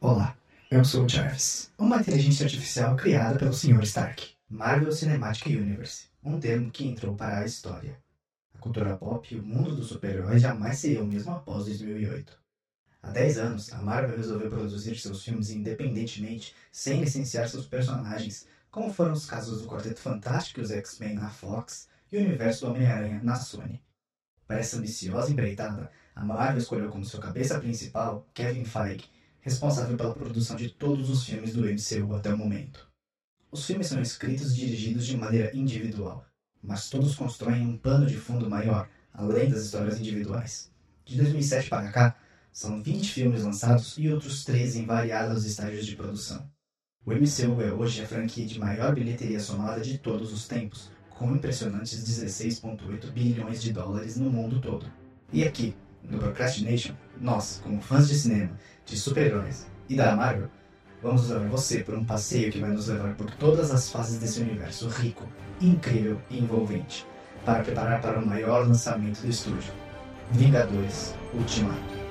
Olá, eu sou o Jarvis, uma inteligência artificial criada pelo Sr. Stark. Marvel Cinematic Universe, um termo que entrou para a história. A cultura pop e o mundo dos super-heróis jamais seriam o mesmo após 2008. Há 10 anos, a Marvel resolveu produzir seus filmes independentemente, sem licenciar seus personagens, como foram os casos do Quarteto Fantástico e os X-Men na Fox e o universo do Homem-Aranha na Sony. Para essa ambiciosa empreitada, a Marvel escolheu como sua cabeça principal Kevin Feige, responsável pela produção de todos os filmes do MCU até o momento. Os filmes são escritos e dirigidos de maneira individual, mas todos constroem um pano de fundo maior, além das histórias individuais. De 2007 para cá, são 20 filmes lançados e outros 13 em variados estágios de produção. O MCU é hoje a franquia de maior bilheteria somada de todos os tempos, com impressionantes 16,8 bilhões de dólares no mundo todo. E aqui, no Procrastination, nós, como fãs de cinema, de super-heróis e da Marvel, vamos levar você por um passeio que vai nos levar por todas as fases desse universo rico, incrível e envolvente, para preparar para o maior lançamento do estúdio: Vingadores Ultimato.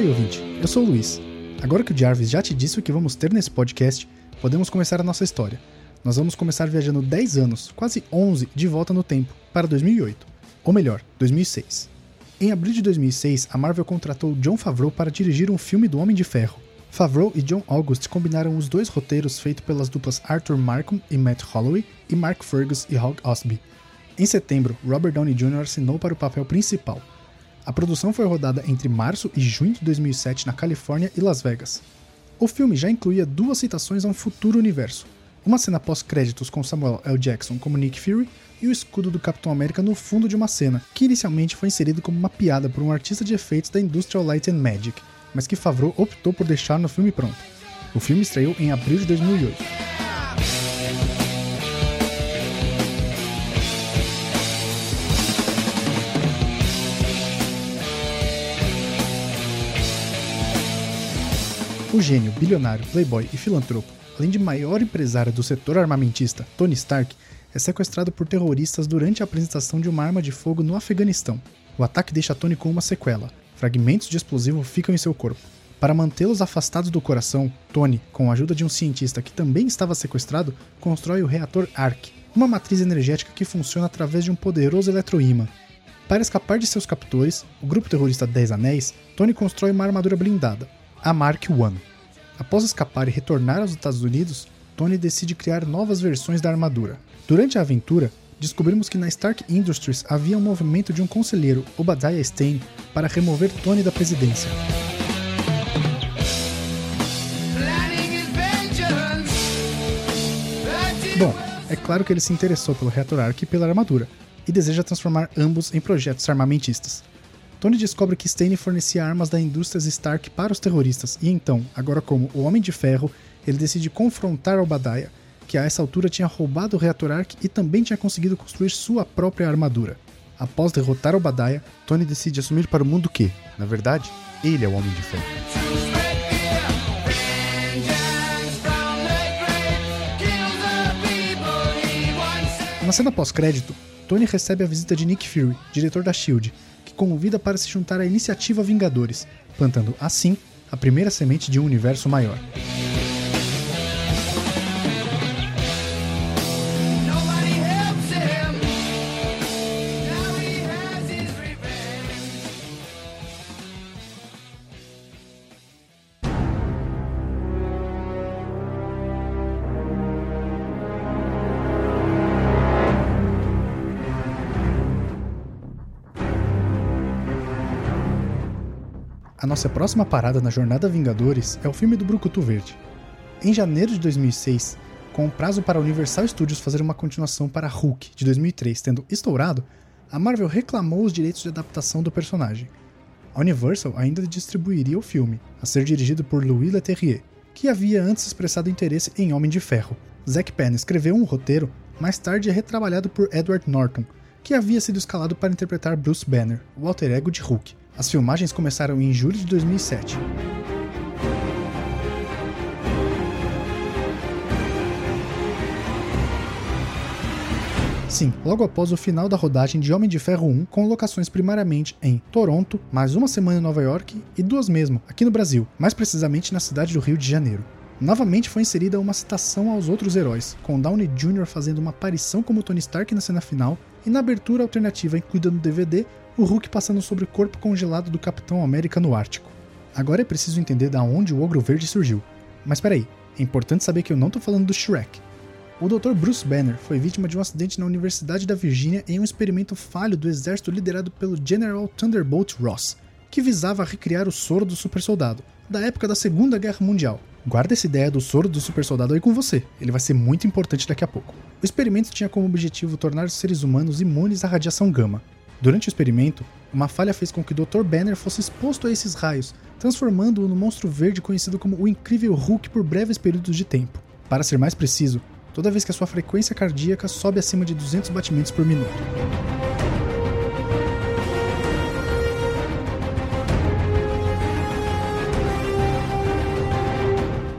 Oi, ouvinte, eu sou o Luiz. Agora que o Jarvis já te disse o que vamos ter nesse podcast, podemos começar a nossa história. Nós vamos começar viajando 10 anos, quase 11, de volta no tempo, para 2008. Ou melhor, 2006. Em abril de 2006, a Marvel contratou John Favreau para dirigir um filme do Homem de Ferro. Favreau e John August combinaram os dois roteiros feitos pelas duplas Arthur Markham e Matt Holloway e Mark Fergus e Hawk Osby. Em setembro, Robert Downey Jr. assinou para o papel principal. A produção foi rodada entre março e junho de 2007 na Califórnia e Las Vegas. O filme já incluía duas citações a um futuro universo. Uma cena pós-créditos com Samuel L. Jackson como Nick Fury e o escudo do Capitão América no fundo de uma cena, que inicialmente foi inserido como uma piada por um artista de efeitos da Industrial Light and Magic, mas que Favreau optou por deixar no filme pronto. O filme estreou em abril de 2008. O gênio, bilionário, playboy e filantropo, além de maior empresário do setor armamentista, Tony Stark, é sequestrado por terroristas durante a apresentação de uma arma de fogo no Afeganistão. O ataque deixa Tony com uma sequela. Fragmentos de explosivo ficam em seu corpo. Para mantê-los afastados do coração, Tony, com a ajuda de um cientista que também estava sequestrado, constrói o reator ARC, uma matriz energética que funciona através de um poderoso eletroímã. Para escapar de seus captores, o grupo terrorista Dez Anéis, Tony constrói uma armadura blindada, a Mark I. Após escapar e retornar aos Estados Unidos, Tony decide criar novas versões da armadura. Durante a aventura, descobrimos que na Stark Industries havia um movimento de um conselheiro, Obadiah Stane, para remover Tony da presidência. Bom, é claro que ele se interessou pelo reator Arc e pela armadura, e deseja transformar ambos em projetos armamentistas. Tony descobre que Stane fornecia armas da indústria Stark para os terroristas, e então, agora como o Homem de Ferro, ele decide confrontar Obadiah, que a essa altura tinha roubado o reator Arc e também tinha conseguido construir sua própria armadura. Após derrotar Obadiah, Tony decide assumir para o mundo que, na verdade, ele é o Homem de Ferro. Na cena pós-crédito, Tony recebe a visita de Nick Fury, diretor da SHIELD, convida para se juntar à iniciativa Vingadores, plantando assim a primeira semente de um universo maior. A nossa próxima parada na Jornada Vingadores é o filme do Brucutu Verde. Em janeiro de 2006, com o prazo para Universal Studios fazer uma continuação para Hulk de 2003 tendo estourado, a Marvel reclamou os direitos de adaptação do personagem. A Universal ainda distribuiria o filme, a ser dirigido por Louis Leterrier, que havia antes expressado interesse em Homem de Ferro. Zack Penn escreveu um roteiro, mais tarde retrabalhado por Edward Norton, que havia sido escalado para interpretar Bruce Banner, o alter ego de Hulk. As filmagens começaram em julho de 2007. Sim, logo após o final da rodagem de Homem de Ferro 1, com locações primariamente em Toronto, mais uma semana em Nova York e duas mesmo, aqui no Brasil, mais precisamente na cidade do Rio de Janeiro. Novamente foi inserida uma citação aos outros heróis, com Downey Jr. fazendo uma aparição como Tony Stark na cena final, e na abertura alternativa incluída no DVD, o Hulk passando sobre o corpo congelado do Capitão América no Ártico. Agora é preciso entender da onde o Ogro Verde surgiu. Mas peraí, é importante saber que eu não tô falando do Shrek. O Dr. Bruce Banner foi vítima de um acidente na Universidade da Virgínia em um experimento falho do exército liderado pelo General Thunderbolt Ross, que visava recriar o soro do super soldado, da época da Segunda Guerra Mundial. Guarda essa ideia do soro do super soldado aí com você, ele vai ser muito importante daqui a pouco. O experimento tinha como objetivo tornar os seres humanos imunes à radiação gama. Durante o experimento, uma falha fez com que o Dr. Banner fosse exposto a esses raios, transformando-o no monstro verde conhecido como o Incrível Hulk por breves períodos de tempo. Para ser mais preciso, toda vez que a sua frequência cardíaca sobe acima de 200 batimentos por minuto.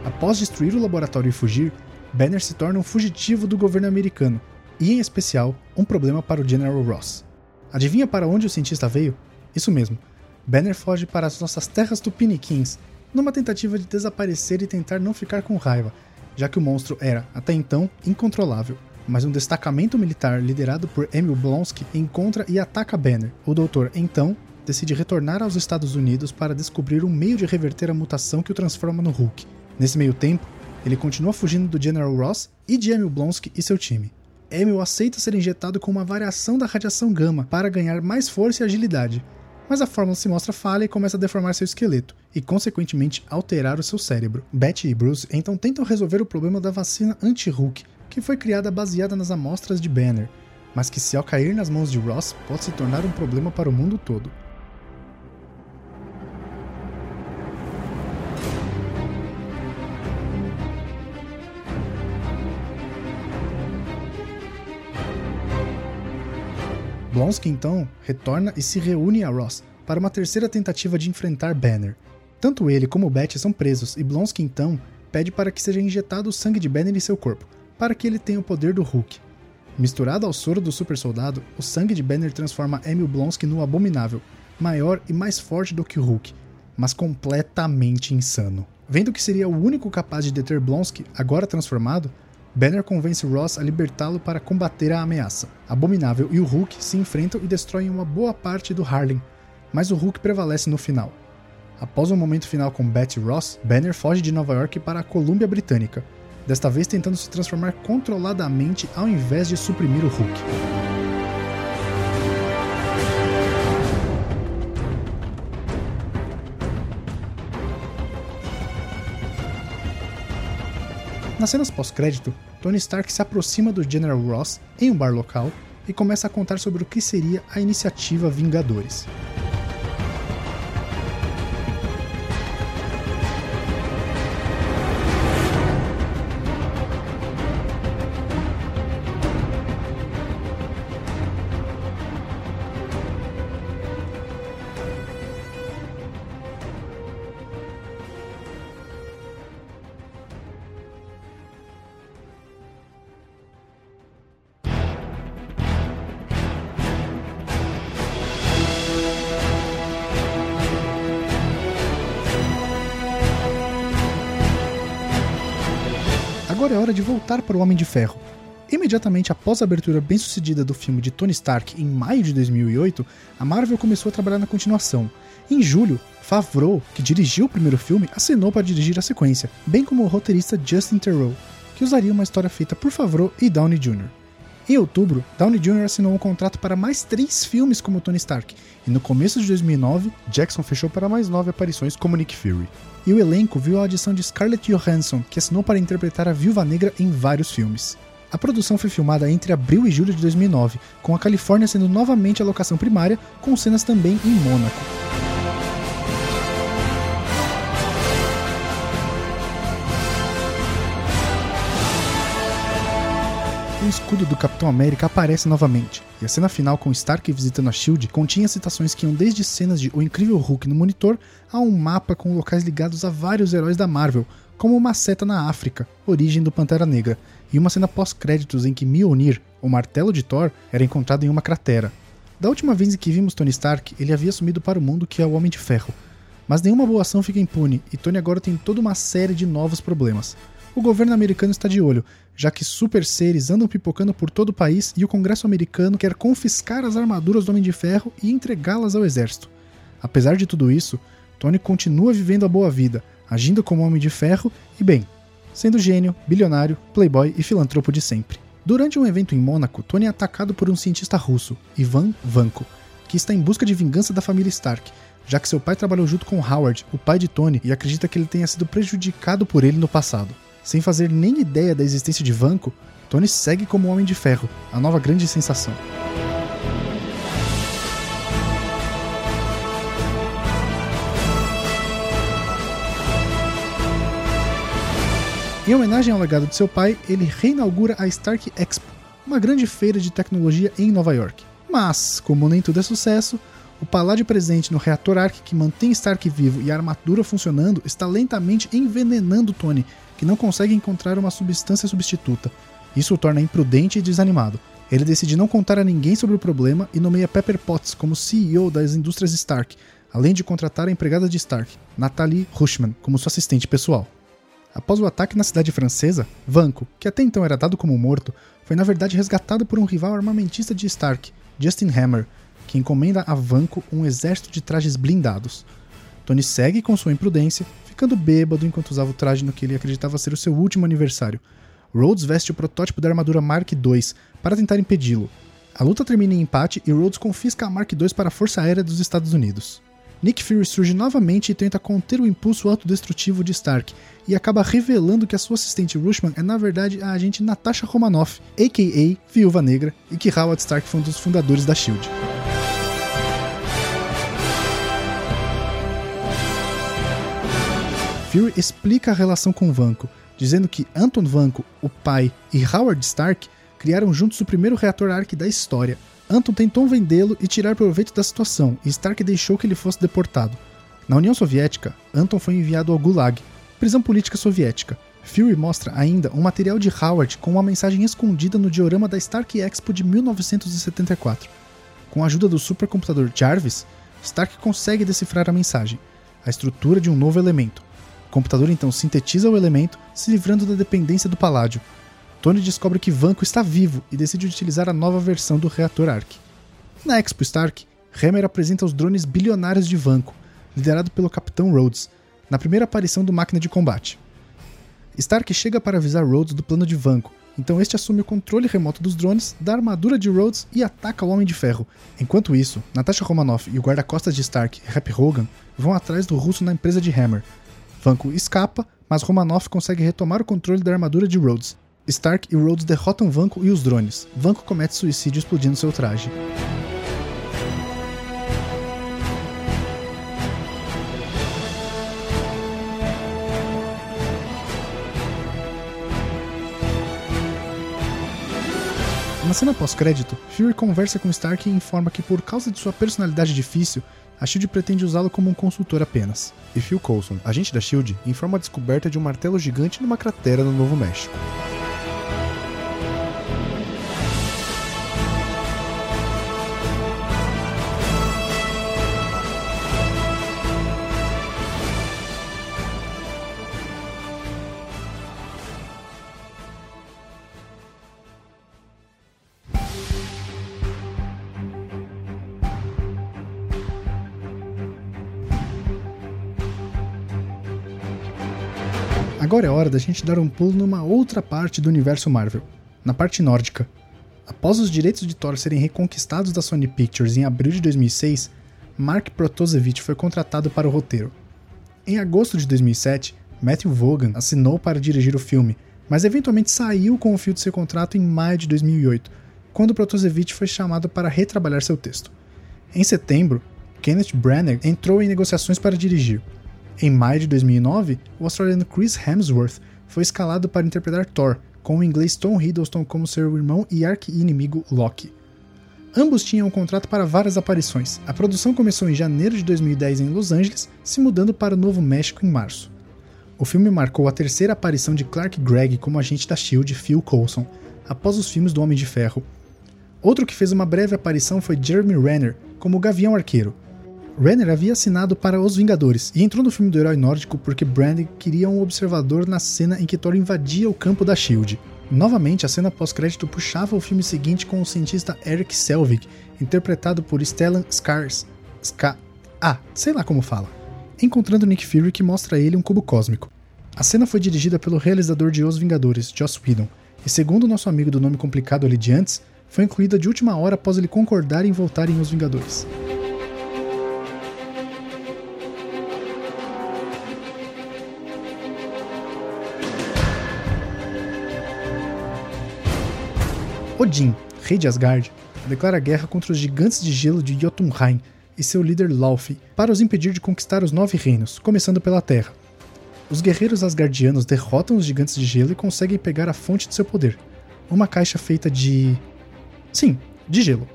Após destruir o laboratório e fugir, Banner se torna um fugitivo do governo americano, e em especial, um problema para o General Ross. Adivinha para onde o cientista veio? Isso mesmo, Banner foge para as nossas terras tupiniquins, numa tentativa de desaparecer e tentar não ficar com raiva, já que o monstro era, até então, incontrolável. Mas um destacamento militar liderado por Emil Blonsky encontra e ataca Banner. O doutor, então, decide retornar aos Estados Unidos para descobrir um meio de reverter a mutação que o transforma no Hulk. Nesse meio tempo, ele continua fugindo do General Ross e de Emil Blonsky e seu time. Emil aceita ser injetado com uma variação da radiação gama para ganhar mais força e agilidade, mas a fórmula se mostra falha e começa a deformar seu esqueleto, e consequentemente alterar o seu cérebro. Betty e Bruce então tentam resolver o problema da vacina anti-Hulk, que foi criada baseada nas amostras de Banner, mas que se ao cair nas mãos de Ross pode se tornar um problema para o mundo todo. Blonsky então retorna e se reúne a Ross para uma terceira tentativa de enfrentar Banner. Tanto ele como Betty são presos e Blonsky então pede para que seja injetado o sangue de Banner em seu corpo, para que ele tenha o poder do Hulk. Misturado ao soro do super soldado, o sangue de Banner transforma Emil Blonsky no abominável, maior e mais forte do que o Hulk, mas completamente insano. Vendo que seria o único capaz de deter Blonsky, agora transformado, Banner convence Ross a libertá-lo para combater a ameaça. Abominável e o Hulk se enfrentam e destroem uma boa parte do Harlem, mas o Hulk prevalece no final. Após um momento final com Betty Ross, Banner foge de Nova York para a Colômbia Britânica, desta vez tentando se transformar controladamente ao invés de suprimir o Hulk. Nas cenas pós-crédito, Tony Stark se aproxima do General Ross em um bar local e começa a contar sobre o que seria a iniciativa Vingadores. Hora de voltar para o Homem de Ferro. Imediatamente após a abertura bem-sucedida do filme de Tony Stark em maio de 2008, a Marvel começou a trabalhar na continuação. Em julho, Favreau, que dirigiu o primeiro filme, assinou para dirigir a sequência, bem como o roteirista Justin Theroux, que usaria uma história feita por Favreau e Downey Jr. Em outubro, Downey Jr. assinou um contrato para mais três filmes como Tony Stark, e no começo de 2009, Jackson fechou para mais nove aparições como Nick Fury. E o elenco viu a adição de Scarlett Johansson, que assinou para interpretar a Viúva Negra em vários filmes. A produção foi filmada entre abril e julho de 2009, com a Califórnia sendo novamente a locação primária, com cenas também em Mônaco. Escudo do Capitão América aparece novamente, e a cena final com Stark visitando a SHIELD continha citações que iam desde cenas de O Incrível Hulk no monitor a um mapa com locais ligados a vários heróis da Marvel, como uma seta na África, origem do Pantera Negra, e uma cena pós-créditos em que Mjolnir, o martelo de Thor, era encontrado em uma cratera. Da última vez em que vimos Tony Stark, ele havia sumido para o mundo que é o Homem de Ferro. Mas nenhuma boa ação fica impune, e Tony agora tem toda uma série de novos problemas o governo americano está de olho, já que super seres andam pipocando por todo o país e o Congresso americano quer confiscar as armaduras do Homem de Ferro e entregá-las ao exército. Apesar de tudo isso, Tony continua vivendo a boa vida, agindo como Homem de Ferro e, bem, sendo gênio, bilionário, playboy e filantropo de sempre. Durante um evento em Mônaco, Tony é atacado por um cientista russo, Ivan Vanko, que está em busca de vingança da família Stark, já que seu pai trabalhou junto com Howard, o pai de Tony, e acredita que ele tenha sido prejudicado por ele no passado. Sem fazer nem ideia da existência de Vanco, Tony segue como Homem de Ferro, a nova grande sensação. Em homenagem ao legado de seu pai, ele reinaugura a Stark Expo, uma grande feira de tecnologia em Nova York. Mas, como nem tudo é sucesso, o paládio presente no reator Ark que mantém Stark vivo e a armadura funcionando está lentamente envenenando Tony, que não consegue encontrar uma substância substituta. Isso o torna imprudente e desanimado. Ele decide não contar a ninguém sobre o problema e nomeia Pepper Potts como CEO das indústrias Stark, além de contratar a empregada de Stark, Natalie Rushman, como sua assistente pessoal. Após o ataque na cidade francesa, Vanco, que até então era dado como morto, foi na verdade resgatado por um rival armamentista de Stark, Justin Hammer, que encomenda a Vanco um exército de trajes blindados. Tony segue com sua imprudência ficando bêbado enquanto usava o traje no que ele acreditava ser o seu último aniversário. Rhodes veste o protótipo da armadura Mark II para tentar impedi-lo. A luta termina em empate e Rhodes confisca a Mark II para a Força Aérea dos Estados Unidos. Nick Fury surge novamente e tenta conter o impulso autodestrutivo de Stark, e acaba revelando que a sua assistente Rushman é na verdade a agente Natasha Romanoff, a.k.a. Viúva Negra, e que Howard Stark foi um dos fundadores da SHIELD. Fury explica a relação com Vanko, dizendo que Anton Vanko, o pai, e Howard Stark criaram juntos o primeiro reator Ark da história. Anton tentou vendê-lo e tirar proveito da situação, e Stark deixou que ele fosse deportado. Na União Soviética, Anton foi enviado ao Gulag, prisão política soviética. Fury mostra ainda um material de Howard com uma mensagem escondida no diorama da Stark Expo de 1974. Com a ajuda do supercomputador Jarvis, Stark consegue decifrar a mensagem, a estrutura de um novo elemento, o computador então sintetiza o elemento, se livrando da dependência do paládio. Tony descobre que Vanco está vivo e decide utilizar a nova versão do reator Ark. Na Expo Stark, Hammer apresenta os drones bilionários de Vanco, liderado pelo Capitão Rhodes, na primeira aparição do máquina de combate. Stark chega para avisar Rhodes do plano de Vanco, então este assume o controle remoto dos drones, da armadura de Rhodes e ataca o Homem de Ferro. Enquanto isso, Natasha Romanoff e o guarda-costas de Stark, Happy Hogan, vão atrás do russo na empresa de Hammer, Vanko escapa, mas Romanoff consegue retomar o controle da armadura de Rhodes. Stark e Rhodes derrotam Vanko e os drones. Vanko comete suicídio explodindo seu traje. Na cena pós-crédito, Fury conversa com Stark e informa que, por causa de sua personalidade difícil, a SHIELD pretende usá-lo como um consultor apenas. E Phil Coulson, agente da SHIELD, informa a descoberta de um martelo gigante numa cratera no Novo México. Agora é hora da gente dar um pulo numa outra parte do universo Marvel, na parte nórdica. Após os direitos de Thor serem reconquistados da Sony Pictures em abril de 2006, Mark Protosevich foi contratado para o roteiro. Em agosto de 2007, Matthew Vaughan assinou para dirigir o filme, mas eventualmente saiu com o fio de seu contrato em maio de 2008, quando Protosevich foi chamado para retrabalhar seu texto. Em setembro, Kenneth Branagh entrou em negociações para dirigir. Em maio de 2009, o australiano Chris Hemsworth foi escalado para interpretar Thor, com o inglês Tom Hiddleston como seu irmão e arqui-inimigo Loki. Ambos tinham um contrato para várias aparições. A produção começou em janeiro de 2010 em Los Angeles, se mudando para o Novo México em março. O filme marcou a terceira aparição de Clark Gregg como agente da SHIELD, Phil Coulson, após os filmes do Homem de Ferro. Outro que fez uma breve aparição foi Jeremy Renner, como o Gavião Arqueiro. Renner havia assinado para Os Vingadores e entrou no filme do herói nórdico porque Brandon queria um observador na cena em que Thor invadia o campo da SHIELD. Novamente, a cena pós-crédito puxava o filme seguinte com o cientista Eric Selvig, interpretado por Stellan Skars. Ska... Ah, sei lá como fala. Encontrando Nick Fury que mostra a ele um cubo cósmico. A cena foi dirigida pelo realizador de Os Vingadores, Joss Whedon, e segundo nosso amigo do nome complicado ali de antes, foi incluída de última hora após ele concordar em voltar em Os Vingadores. Odin, rei de Asgard, declara guerra contra os gigantes de gelo de Jotunheim e seu líder Laufey para os impedir de conquistar os Nove Reinos, começando pela Terra. Os guerreiros asgardianos derrotam os gigantes de gelo e conseguem pegar a fonte de seu poder, uma caixa feita de. Sim, de gelo.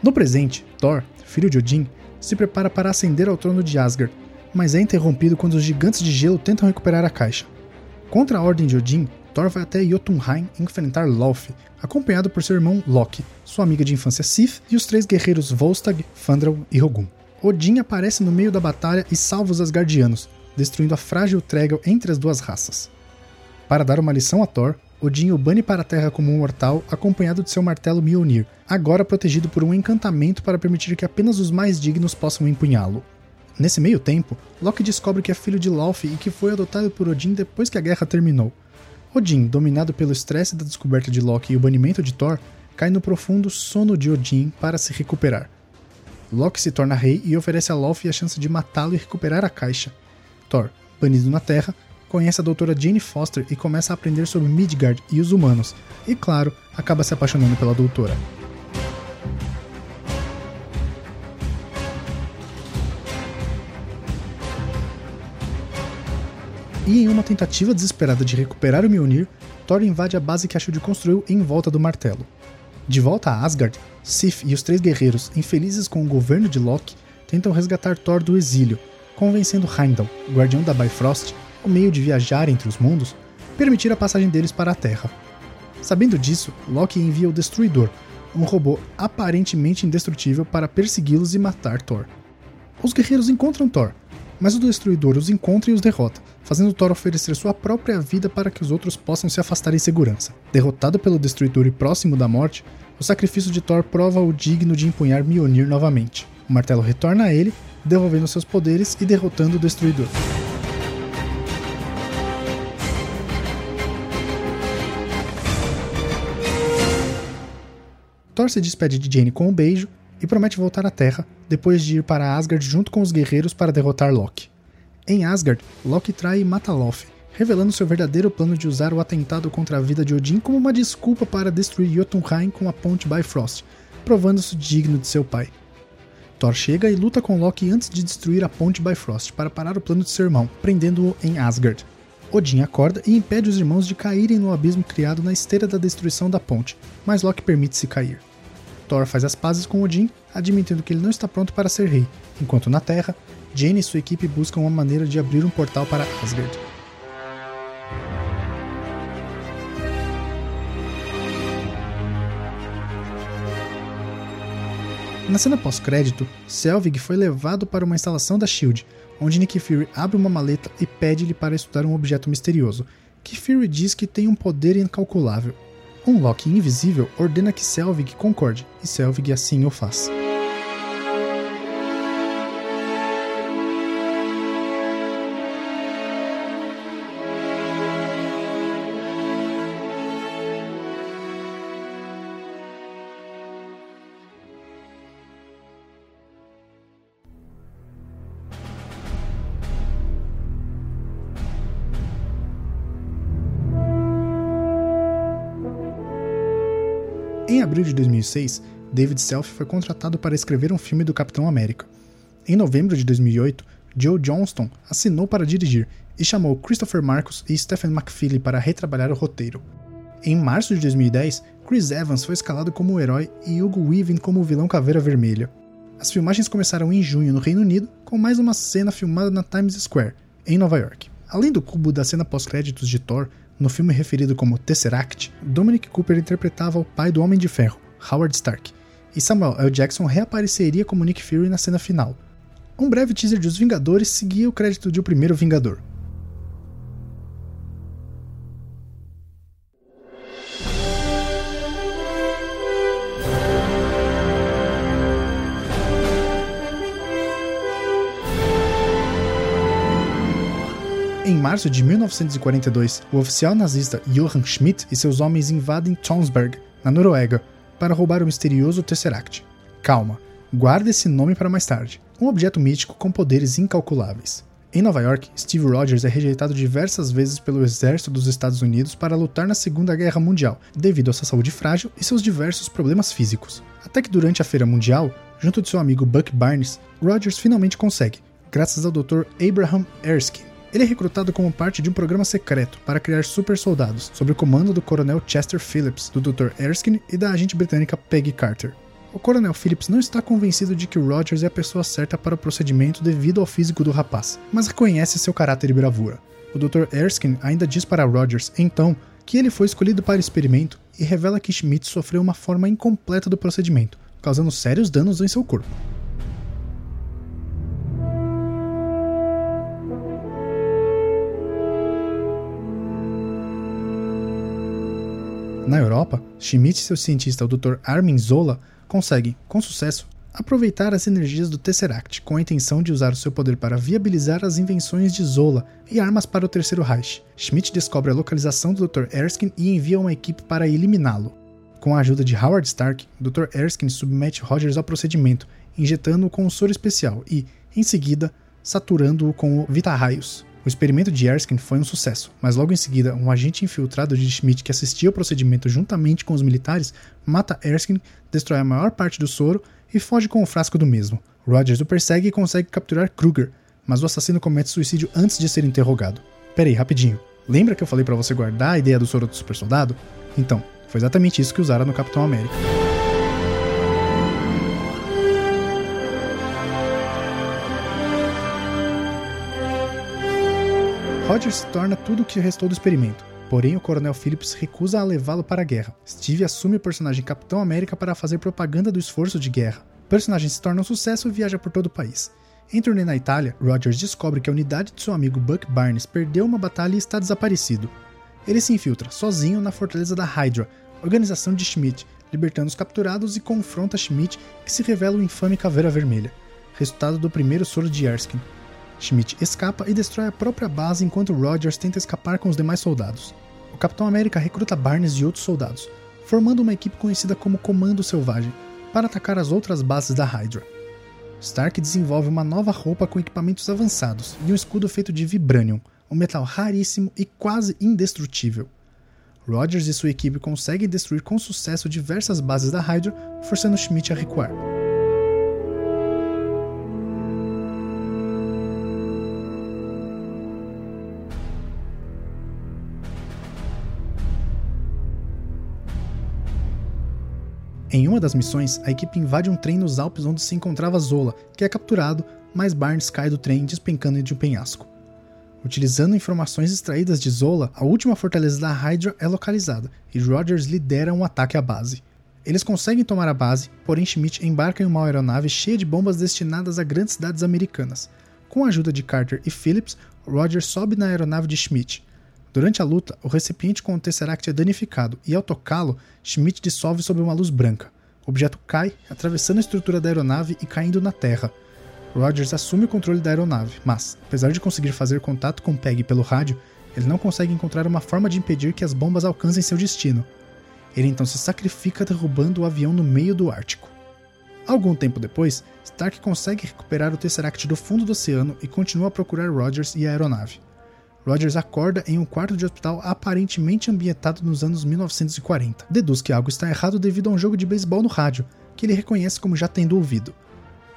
No presente, Thor, filho de Odin, se prepara para ascender ao trono de Asgard, mas é interrompido quando os gigantes de gelo tentam recuperar a caixa. Contra a ordem de Odin, Thor vai até Jotunheim enfrentar Laufey, acompanhado por seu irmão Loki, sua amiga de infância Sif e os três guerreiros Volstagg, Fandral e Rogum. Odin aparece no meio da batalha e salva os Asgardianos, destruindo a frágil Tregel entre as duas raças. Para dar uma lição a Thor, Odin o bane para a Terra como um mortal, acompanhado de seu martelo Mjolnir, agora protegido por um encantamento para permitir que apenas os mais dignos possam empunhá-lo. Nesse meio tempo, Loki descobre que é filho de Laufey e que foi adotado por Odin depois que a guerra terminou. Odin, dominado pelo estresse da descoberta de Loki e o banimento de Thor, cai no profundo sono de Odin para se recuperar. Loki se torna rei e oferece a Laufey a chance de matá-lo e recuperar a caixa. Thor, banido na Terra, conhece a doutora Jane Foster e começa a aprender sobre Midgard e os humanos, e claro, acaba se apaixonando pela doutora. E em uma tentativa desesperada de recuperar o Mjolnir, Thor invade a base que a SHIELD construiu em volta do martelo. De volta a Asgard, Sif e os três guerreiros, infelizes com o governo de Loki, tentam resgatar Thor do exílio, convencendo Heimdall, guardião da Bifrost, o meio de viajar entre os mundos, permitir a passagem deles para a Terra. Sabendo disso, Loki envia o Destruidor, um robô aparentemente indestrutível para persegui-los e matar Thor. Os guerreiros encontram Thor, mas o Destruidor os encontra e os derrota, fazendo Thor oferecer sua própria vida para que os outros possam se afastar em segurança. Derrotado pelo Destruidor e próximo da morte, o sacrifício de Thor prova o digno de empunhar Mjolnir novamente. O martelo retorna a ele, devolvendo seus poderes e derrotando o Destruidor. Thor se despede de Jane com um beijo e promete voltar à Terra depois de ir para Asgard junto com os guerreiros para derrotar Loki. Em Asgard, Loki trai e mata Loki, revelando seu verdadeiro plano de usar o atentado contra a vida de Odin como uma desculpa para destruir Jotunheim com a ponte Bifrost, provando-se digno de seu pai. Thor chega e luta com Loki antes de destruir a ponte Bifrost para parar o plano de seu irmão, prendendo-o em Asgard. Odin acorda e impede os irmãos de caírem no abismo criado na esteira da destruição da ponte, mas Loki permite-se cair. Thor faz as pazes com Odin, admitindo que ele não está pronto para ser rei, enquanto na Terra, Jane e sua equipe buscam uma maneira de abrir um portal para Asgard. Na cena pós-crédito, Selvig foi levado para uma instalação da SHIELD, onde Nick Fury abre uma maleta e pede-lhe para estudar um objeto misterioso, que Fury diz que tem um poder incalculável. Um Loki invisível ordena que Selvig concorde, e Selvig assim o faz. Em abril de 2006, David Self foi contratado para escrever um filme do Capitão América. Em novembro de 2008, Joe Johnston assinou para dirigir e chamou Christopher Marcus e Stephen McFeely para retrabalhar o roteiro. Em março de 2010, Chris Evans foi escalado como o herói e Hugo Weaving como o vilão Caveira Vermelha. As filmagens começaram em junho no Reino Unido, com mais uma cena filmada na Times Square, em Nova York. Além do cubo da cena pós-créditos de Thor, no filme referido como Tesseract, Dominic Cooper interpretava o pai do Homem de Ferro, Howard Stark, e Samuel L. Jackson reapareceria como Nick Fury na cena final. Um breve teaser de Os Vingadores seguia o crédito de O Primeiro Vingador. Março de 1942, o oficial nazista Johann Schmidt e seus homens invadem Tonsberg, na Noruega, para roubar o misterioso Tesseract. Calma, guarde esse nome para mais tarde. Um objeto mítico com poderes incalculáveis. Em Nova York, Steve Rogers é rejeitado diversas vezes pelo exército dos Estados Unidos para lutar na Segunda Guerra Mundial, devido à sua saúde frágil e seus diversos problemas físicos. Até que durante a Feira Mundial, junto de seu amigo Buck Barnes, Rogers finalmente consegue, graças ao Dr. Abraham Erskine, ele é recrutado como parte de um programa secreto para criar super soldados, sob o comando do coronel Chester Phillips, do Dr. Erskine e da agente britânica Peggy Carter. O coronel Phillips não está convencido de que Rogers é a pessoa certa para o procedimento devido ao físico do rapaz, mas reconhece seu caráter e bravura. O Dr. Erskine ainda diz para Rogers, então, que ele foi escolhido para o experimento e revela que Schmidt sofreu uma forma incompleta do procedimento, causando sérios danos em seu corpo. Na Europa, Schmidt e seu cientista, o Dr. Armin Zola, conseguem, com sucesso, aproveitar as energias do Tesseract com a intenção de usar o seu poder para viabilizar as invenções de Zola e armas para o Terceiro Reich. Schmidt descobre a localização do Dr. Erskine e envia uma equipe para eliminá-lo. Com a ajuda de Howard Stark, Dr. Erskine submete Rogers ao procedimento, injetando-o com um soro especial e, em seguida, saturando-o com o Vita-raios, o experimento de Erskine foi um sucesso, mas logo em seguida, um agente infiltrado de Schmidt que assistia ao procedimento juntamente com os militares mata Erskine, destrói a maior parte do soro e foge com o frasco do mesmo. Rogers o persegue e consegue capturar Kruger, mas o assassino comete suicídio antes de ser interrogado. Peraí, rapidinho. Lembra que eu falei para você guardar a ideia do soro do super soldado? Então, foi exatamente isso que usaram no Capitão América. Roger se torna tudo o que restou do experimento. Porém, o Coronel Phillips recusa a levá-lo para a guerra. Steve assume o personagem Capitão América para fazer propaganda do esforço de guerra. O personagem se torna um sucesso e viaja por todo o país. Em turnê na Itália, Rogers descobre que a unidade de seu amigo Buck Barnes perdeu uma batalha e está desaparecido. Ele se infiltra, sozinho, na fortaleza da Hydra, organização de Schmidt, libertando os capturados e confronta Schmidt, que se revela o infame Caveira Vermelha, resultado do primeiro soro de Erskine. Schmidt escapa e destrói a própria base enquanto Rogers tenta escapar com os demais soldados. O Capitão América recruta Barnes e outros soldados, formando uma equipe conhecida como Comando Selvagem, para atacar as outras bases da Hydra. Stark desenvolve uma nova roupa com equipamentos avançados e um escudo feito de vibranium, um metal raríssimo e quase indestrutível. Rogers e sua equipe conseguem destruir com sucesso diversas bases da Hydra, forçando Schmidt a recuar. Em uma das missões, a equipe invade um trem nos Alpes onde se encontrava Zola, que é capturado, mas Barnes cai do trem despencando de um penhasco. Utilizando informações extraídas de Zola, a última fortaleza da Hydra é localizada e Rogers lidera um ataque à base. Eles conseguem tomar a base, porém Schmidt embarca em uma aeronave cheia de bombas destinadas a grandes cidades americanas. Com a ajuda de Carter e Phillips, Rogers sobe na aeronave de Schmidt, Durante a luta, o recipiente com o Tesseract é danificado e, ao tocá-lo, Schmidt dissolve sob uma luz branca. O objeto cai, atravessando a estrutura da aeronave e caindo na Terra. Rogers assume o controle da aeronave, mas, apesar de conseguir fazer contato com Peg pelo rádio, ele não consegue encontrar uma forma de impedir que as bombas alcancem seu destino. Ele então se sacrifica derrubando o avião no meio do Ártico. Algum tempo depois, Stark consegue recuperar o Tesseract do fundo do oceano e continua a procurar Rogers e a aeronave. Rogers acorda em um quarto de hospital aparentemente ambientado nos anos 1940. Deduz que algo está errado devido a um jogo de beisebol no rádio, que ele reconhece como já tendo ouvido.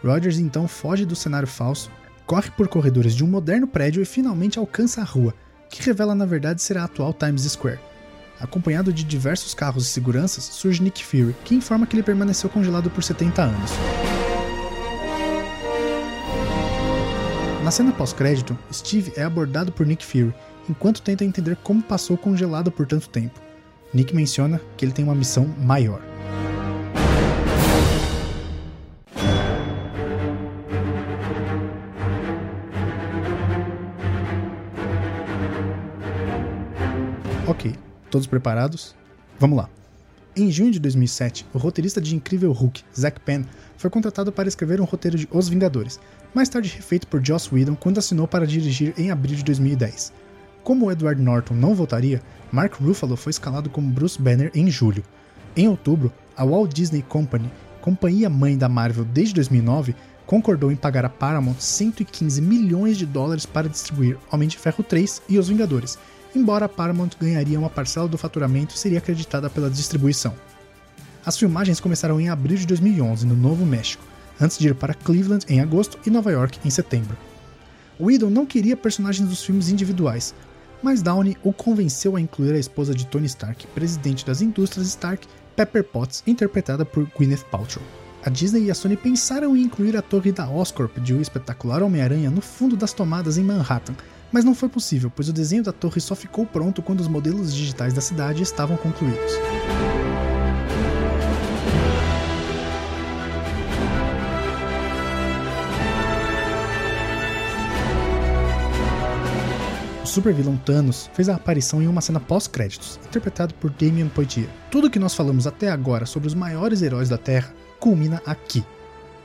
Rogers então foge do cenário falso, corre por corredores de um moderno prédio e finalmente alcança a rua, que revela na verdade ser a atual Times Square. Acompanhado de diversos carros de seguranças, surge Nick Fury, que informa que ele permaneceu congelado por 70 anos. Na cena pós-crédito, Steve é abordado por Nick Fury enquanto tenta entender como passou congelado por tanto tempo. Nick menciona que ele tem uma missão maior. Ok, todos preparados? Vamos lá. Em junho de 2007, o roteirista de Incrível Hulk, Zack Penn, foi contratado para escrever um roteiro de Os Vingadores, mais tarde refeito por Joss Whedon quando assinou para dirigir em abril de 2010. Como Edward Norton não voltaria, Mark Ruffalo foi escalado como Bruce Banner em julho. Em outubro, a Walt Disney Company, companhia mãe da Marvel desde 2009, concordou em pagar a Paramount 115 milhões de dólares para distribuir Homem de Ferro 3 e Os Vingadores, embora Paramount ganharia uma parcela do faturamento seria acreditada pela distribuição. As filmagens começaram em abril de 2011 no Novo México, antes de ir para Cleveland em agosto e Nova York em setembro. Whedon não queria personagens dos filmes individuais, mas Downey o convenceu a incluir a esposa de Tony Stark, presidente das indústrias Stark, Pepper Potts, interpretada por Gwyneth Paltrow. A Disney e a Sony pensaram em incluir a torre da Oscorp de O Espetacular Homem-Aranha no fundo das tomadas em Manhattan, mas não foi possível, pois o desenho da torre só ficou pronto quando os modelos digitais da cidade estavam concluídos. supervilão Thanos fez a aparição em uma cena pós-créditos, interpretado por Damian Poitier. Tudo que nós falamos até agora sobre os maiores heróis da Terra culmina aqui.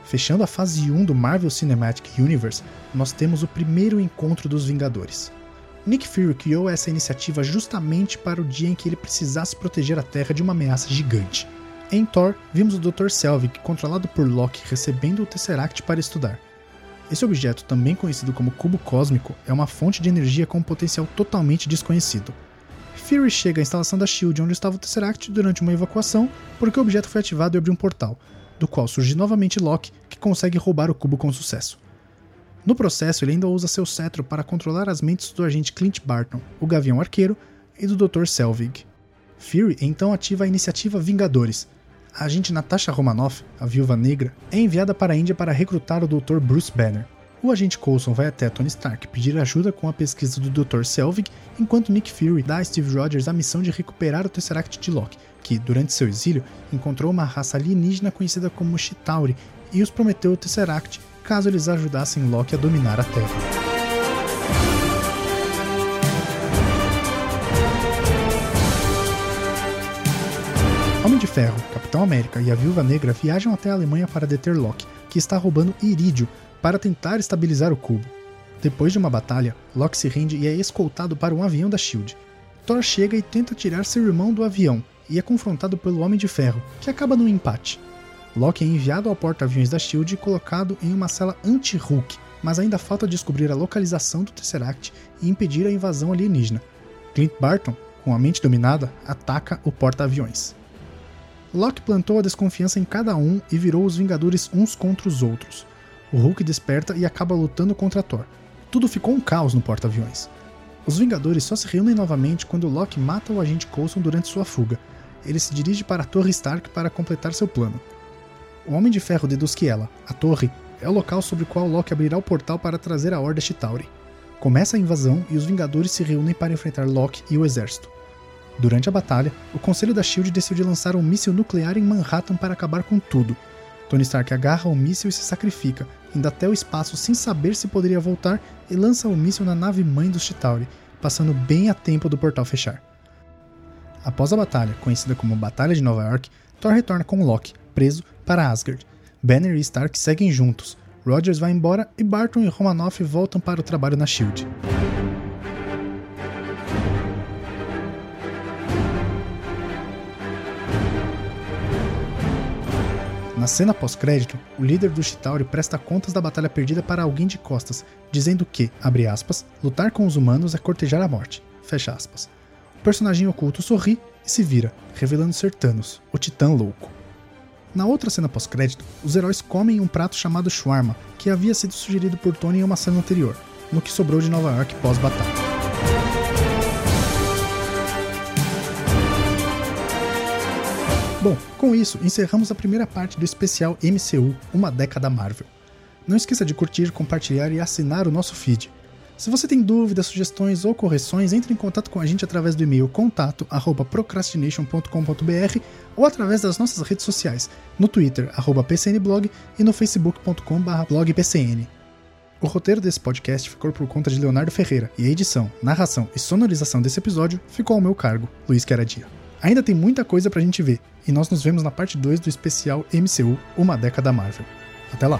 Fechando a fase 1 do Marvel Cinematic Universe, nós temos o primeiro encontro dos Vingadores. Nick Fury criou essa iniciativa justamente para o dia em que ele precisasse proteger a Terra de uma ameaça gigante. Em Thor, vimos o Dr. Selvig, controlado por Loki, recebendo o Tesseract para estudar. Esse objeto, também conhecido como cubo cósmico, é uma fonte de energia com um potencial totalmente desconhecido. Fury chega à instalação da SHIELD onde estava o Tesseract durante uma evacuação, porque o objeto foi ativado e abriu um portal, do qual surge novamente Loki, que consegue roubar o cubo com sucesso. No processo, ele ainda usa seu cetro para controlar as mentes do agente Clint Barton, o Gavião Arqueiro, e do Dr. Selvig. Fury então ativa a iniciativa Vingadores, a agente Natasha Romanoff, a viúva negra, é enviada para a Índia para recrutar o Dr. Bruce Banner. O agente Coulson vai até Tony Stark pedir ajuda com a pesquisa do Dr. Selvig, enquanto Nick Fury dá a Steve Rogers a missão de recuperar o Tesseract de Loki, que, durante seu exílio, encontrou uma raça alienígena conhecida como Chitauri e os prometeu o Tesseract caso eles ajudassem Loki a dominar a Terra. Ferro, Capitão América e a Viúva Negra viajam até a Alemanha para deter Loki, que está roubando irídio para tentar estabilizar o cubo. Depois de uma batalha, Loki se rende e é escoltado para um avião da Shield. Thor chega e tenta tirar seu irmão do avião e é confrontado pelo Homem de Ferro, que acaba no empate. Loki é enviado ao porta-aviões da Shield e colocado em uma cela anti-Hulk, mas ainda falta descobrir a localização do Tesseract e impedir a invasão alienígena. Clint Barton, com a mente dominada, ataca o porta-aviões. Loki plantou a desconfiança em cada um e virou os Vingadores uns contra os outros. O Hulk desperta e acaba lutando contra Thor. Tudo ficou um caos no porta-aviões. Os Vingadores só se reúnem novamente quando Loki mata o agente Coulson durante sua fuga. Ele se dirige para a Torre Stark para completar seu plano. O Homem de Ferro deduz que ela, a torre, é o local sobre o qual Loki abrirá o portal para trazer a Horda Chitauri. Começa a invasão e os Vingadores se reúnem para enfrentar Loki e o exército. Durante a batalha, o Conselho da SHIELD decidiu lançar um míssil nuclear em Manhattan para acabar com tudo. Tony Stark agarra o míssil e se sacrifica, indo até o espaço sem saber se poderia voltar e lança o míssil na nave mãe dos Chitauri, passando bem a tempo do portal fechar. Após a batalha, conhecida como Batalha de Nova York, Thor retorna com Loki, preso, para Asgard. Banner e Stark seguem juntos, Rogers vai embora e Barton e Romanoff voltam para o trabalho na SHIELD. Na cena pós-crédito, o líder do Chitauri presta contas da batalha perdida para alguém de costas, dizendo que, abre aspas, lutar com os humanos é cortejar a morte, fecha aspas. O personagem oculto sorri e se vira, revelando ser Thanos, o titã louco. Na outra cena pós-crédito, os heróis comem um prato chamado shawarma, que havia sido sugerido por Tony em uma cena anterior, no que sobrou de Nova York pós-batalha. Bom, com isso, encerramos a primeira parte do especial MCU Uma Década Marvel. Não esqueça de curtir, compartilhar e assinar o nosso feed. Se você tem dúvidas, sugestões ou correções, entre em contato com a gente através do e-mail contato@procrastination.com.br ou através das nossas redes sociais, no Twitter @pcnblog e no facebook.com/blogpcn. O roteiro desse podcast ficou por conta de Leonardo Ferreira e a edição, narração e sonorização desse episódio ficou ao meu cargo, Luiz Queradia. Ainda tem muita coisa pra gente ver, e nós nos vemos na parte 2 do especial MCU Uma Década Marvel. Até lá!